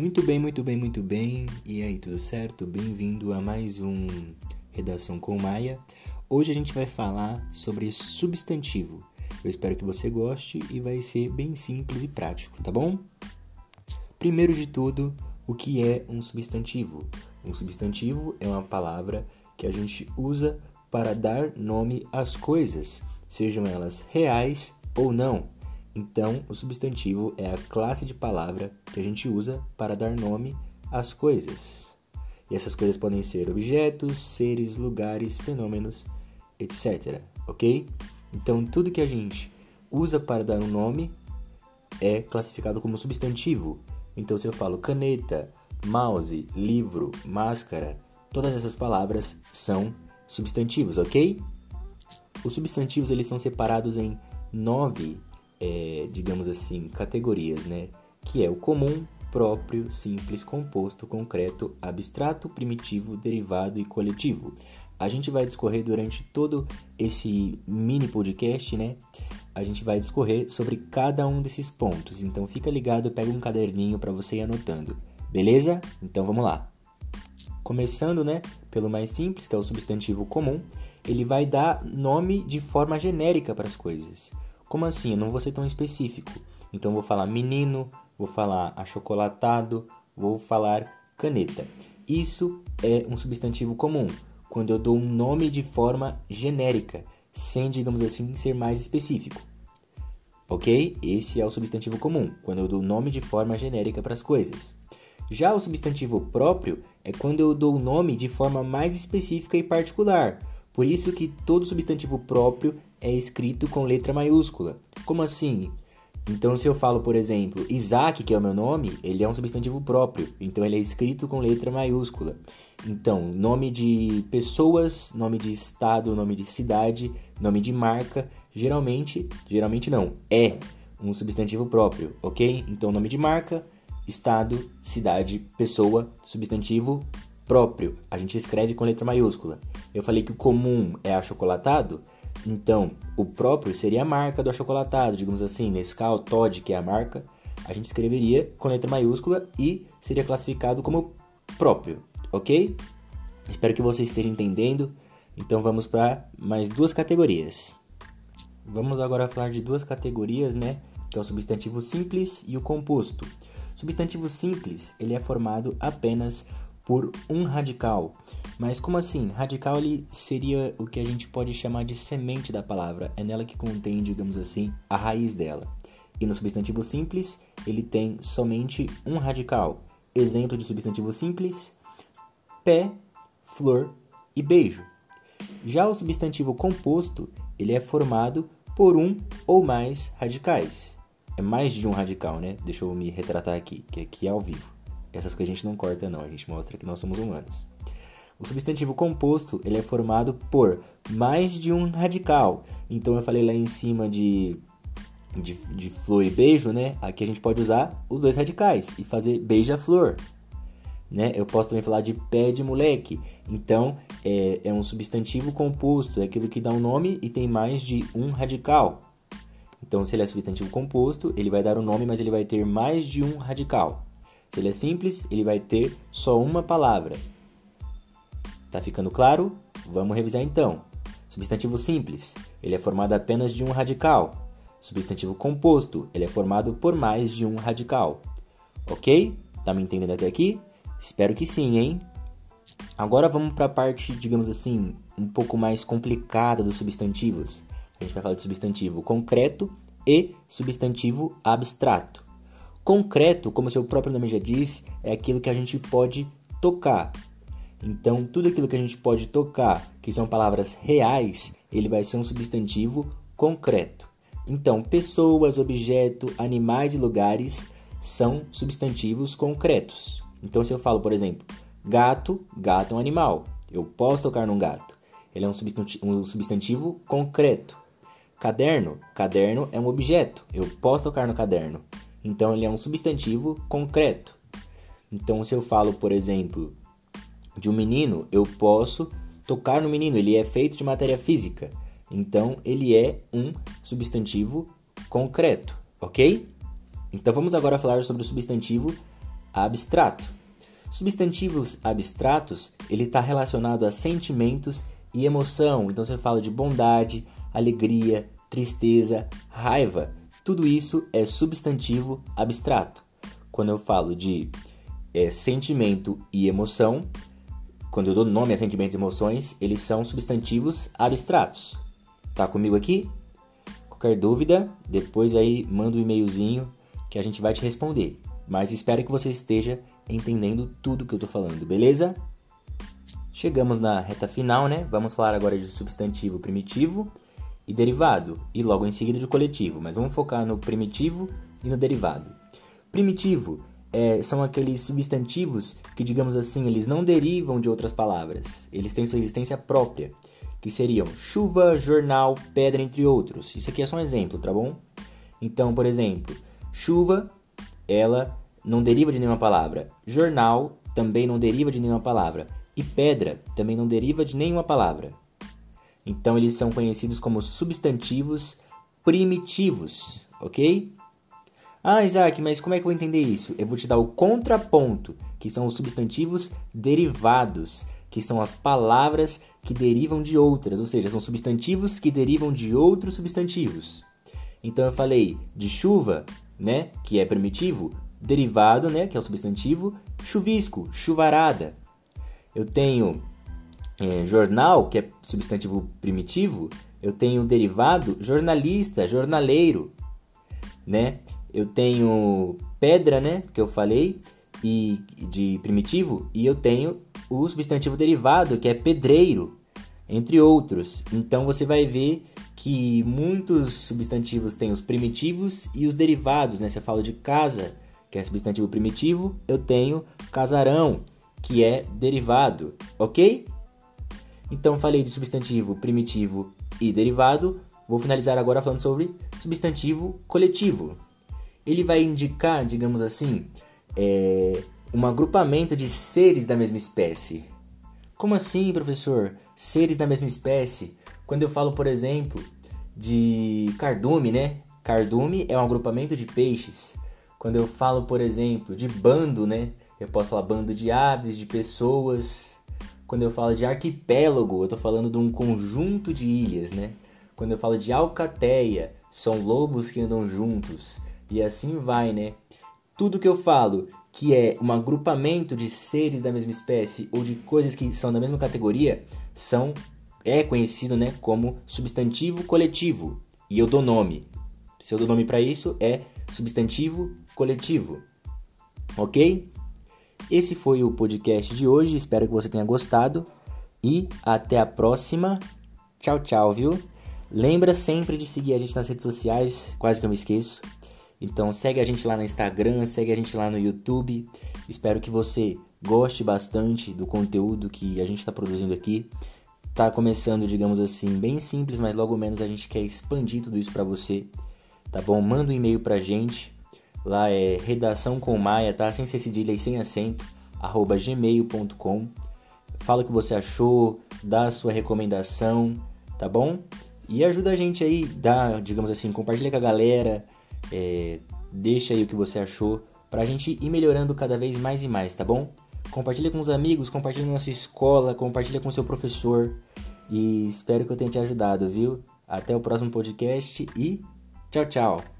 Muito bem, muito bem, muito bem. E aí, tudo certo? Bem-vindo a mais um Redação com Maia. Hoje a gente vai falar sobre substantivo. Eu espero que você goste e vai ser bem simples e prático, tá bom? Primeiro de tudo, o que é um substantivo? Um substantivo é uma palavra que a gente usa para dar nome às coisas, sejam elas reais ou não. Então, o substantivo é a classe de palavra que a gente usa para dar nome às coisas. E essas coisas podem ser objetos, seres, lugares, fenômenos, etc. Ok? Então, tudo que a gente usa para dar um nome é classificado como substantivo. Então, se eu falo caneta, mouse, livro, máscara, todas essas palavras são substantivos, ok? Os substantivos eles são separados em nove é, digamos assim, categorias, né? Que é o comum, próprio, simples, composto, concreto, abstrato, primitivo, derivado e coletivo. A gente vai discorrer durante todo esse mini podcast, né? A gente vai discorrer sobre cada um desses pontos. Então fica ligado, pega um caderninho para você ir anotando. Beleza? Então vamos lá. Começando, né, pelo mais simples, que é o substantivo comum, ele vai dar nome de forma genérica para as coisas. Como assim? Eu não vou ser tão específico. Então vou falar menino, vou falar achocolatado, vou falar caneta. Isso é um substantivo comum, quando eu dou um nome de forma genérica, sem, digamos assim, ser mais específico. Ok? Esse é o substantivo comum, quando eu dou nome de forma genérica para as coisas. Já o substantivo próprio é quando eu dou o nome de forma mais específica e particular. Por isso que todo substantivo próprio é escrito com letra maiúscula. Como assim? Então, se eu falo, por exemplo, Isaac, que é o meu nome, ele é um substantivo próprio, então ele é escrito com letra maiúscula. Então, nome de pessoas, nome de estado, nome de cidade, nome de marca, geralmente, geralmente não, é um substantivo próprio, ok? Então, nome de marca, estado, cidade, pessoa, substantivo próprio. A gente escreve com letra maiúscula. Eu falei que o comum é achocolatado, então, o próprio seria a marca do achocolatado, digamos assim, Nescau, Todd, que é a marca, a gente escreveria com letra maiúscula e seria classificado como próprio, ok? Espero que você esteja entendendo. Então vamos para mais duas categorias. Vamos agora falar de duas categorias, né? Que é o substantivo simples e o composto. Substantivo simples, ele é formado apenas por um radical. Mas como assim? Radical ele seria o que a gente pode chamar de semente da palavra. É nela que contém, digamos assim, a raiz dela. E no substantivo simples, ele tem somente um radical. Exemplo de substantivo simples: pé, flor e beijo. Já o substantivo composto, ele é formado por um ou mais radicais. É mais de um radical, né? Deixa eu me retratar aqui, que aqui é ao vivo. Essas coisas a gente não corta não, a gente mostra que nós somos humanos. O substantivo composto ele é formado por mais de um radical. Então eu falei lá em cima de, de, de flor e beijo, né? Aqui a gente pode usar os dois radicais e fazer beija-flor. Né? Eu posso também falar de pé de moleque. Então é, é um substantivo composto, é aquilo que dá um nome e tem mais de um radical. Então, se ele é substantivo composto, ele vai dar o um nome, mas ele vai ter mais de um radical. Se ele é simples, ele vai ter só uma palavra. Tá ficando claro? Vamos revisar então. Substantivo simples, ele é formado apenas de um radical. Substantivo composto, ele é formado por mais de um radical. Ok? Tá me entendendo até aqui? Espero que sim, hein? Agora vamos para a parte, digamos assim, um pouco mais complicada dos substantivos. A gente vai falar de substantivo concreto e substantivo abstrato. Concreto, como seu próprio nome já diz, é aquilo que a gente pode tocar. Então, tudo aquilo que a gente pode tocar, que são palavras reais, ele vai ser um substantivo concreto. Então, pessoas, objeto, animais e lugares são substantivos concretos. Então, se eu falo, por exemplo, gato, gato é um animal. Eu posso tocar num gato. Ele é um substantivo, um substantivo concreto. Caderno, caderno é um objeto. Eu posso tocar no caderno. Então ele é um substantivo concreto. Então se eu falo, por exemplo, de um menino, eu posso tocar no menino, ele é feito de matéria física. Então ele é um substantivo concreto, ok? Então vamos agora falar sobre o substantivo abstrato. Substantivos abstratos, ele está relacionado a sentimentos e emoção. Então você fala de bondade, alegria, tristeza, raiva. Tudo isso é substantivo abstrato. Quando eu falo de é, sentimento e emoção, quando eu dou nome a sentimentos e emoções, eles são substantivos abstratos. Tá comigo aqui? Qualquer dúvida, depois aí manda um e-mailzinho que a gente vai te responder. Mas espero que você esteja entendendo tudo que eu tô falando, beleza? Chegamos na reta final, né? Vamos falar agora de substantivo primitivo e derivado, e logo em seguida de coletivo, mas vamos focar no primitivo e no derivado. Primitivo é, são aqueles substantivos que, digamos assim, eles não derivam de outras palavras, eles têm sua existência própria, que seriam chuva, jornal, pedra, entre outros. Isso aqui é só um exemplo, tá bom? Então, por exemplo, chuva, ela não deriva de nenhuma palavra. Jornal também não deriva de nenhuma palavra. E pedra também não deriva de nenhuma palavra. Então eles são conhecidos como substantivos primitivos, ok? Ah, Isaac, mas como é que eu vou entender isso? Eu vou te dar o contraponto, que são os substantivos derivados, que são as palavras que derivam de outras, ou seja, são substantivos que derivam de outros substantivos. Então eu falei de chuva, né, que é primitivo, derivado, né, que é o substantivo, chuvisco, chuvarada. Eu tenho é, jornal, que é substantivo primitivo, eu tenho derivado jornalista, jornaleiro, né? Eu tenho pedra, né, que eu falei, e de primitivo, e eu tenho o substantivo derivado, que é pedreiro, entre outros. Então você vai ver que muitos substantivos têm os primitivos e os derivados, né? Você fala de casa, que é substantivo primitivo, eu tenho casarão, que é derivado, ok? Então falei de substantivo primitivo e derivado. Vou finalizar agora falando sobre substantivo coletivo. Ele vai indicar, digamos assim, é, um agrupamento de seres da mesma espécie. Como assim, professor? Seres da mesma espécie? Quando eu falo, por exemplo, de cardume, né? Cardume é um agrupamento de peixes. Quando eu falo, por exemplo, de bando, né? Eu posso falar bando de aves, de pessoas, quando eu falo de arquipélago, eu estou falando de um conjunto de ilhas, né? Quando eu falo de alcateia, são lobos que andam juntos. E assim vai, né? Tudo que eu falo que é um agrupamento de seres da mesma espécie ou de coisas que são da mesma categoria são é conhecido, né, como substantivo coletivo. E eu dou nome. Se eu dou nome para isso é substantivo coletivo. OK? Esse foi o podcast de hoje, espero que você tenha gostado e até a próxima. Tchau, tchau, viu? Lembra sempre de seguir a gente nas redes sociais, quase que eu me esqueço. Então segue a gente lá no Instagram, segue a gente lá no YouTube. Espero que você goste bastante do conteúdo que a gente está produzindo aqui. Tá começando, digamos assim, bem simples, mas logo menos a gente quer expandir tudo isso para você. Tá bom? Manda um e-mail pra gente Lá é redação com Maia, tá? Sem ser cedilha e sem acento, arroba gmail.com. Fala o que você achou, dá a sua recomendação, tá bom? E ajuda a gente aí, dá, digamos assim, compartilha com a galera, é, deixa aí o que você achou, pra gente ir melhorando cada vez mais e mais, tá bom? Compartilha com os amigos, compartilha na sua escola, compartilha com seu professor. E espero que eu tenha te ajudado, viu? Até o próximo podcast e tchau, tchau!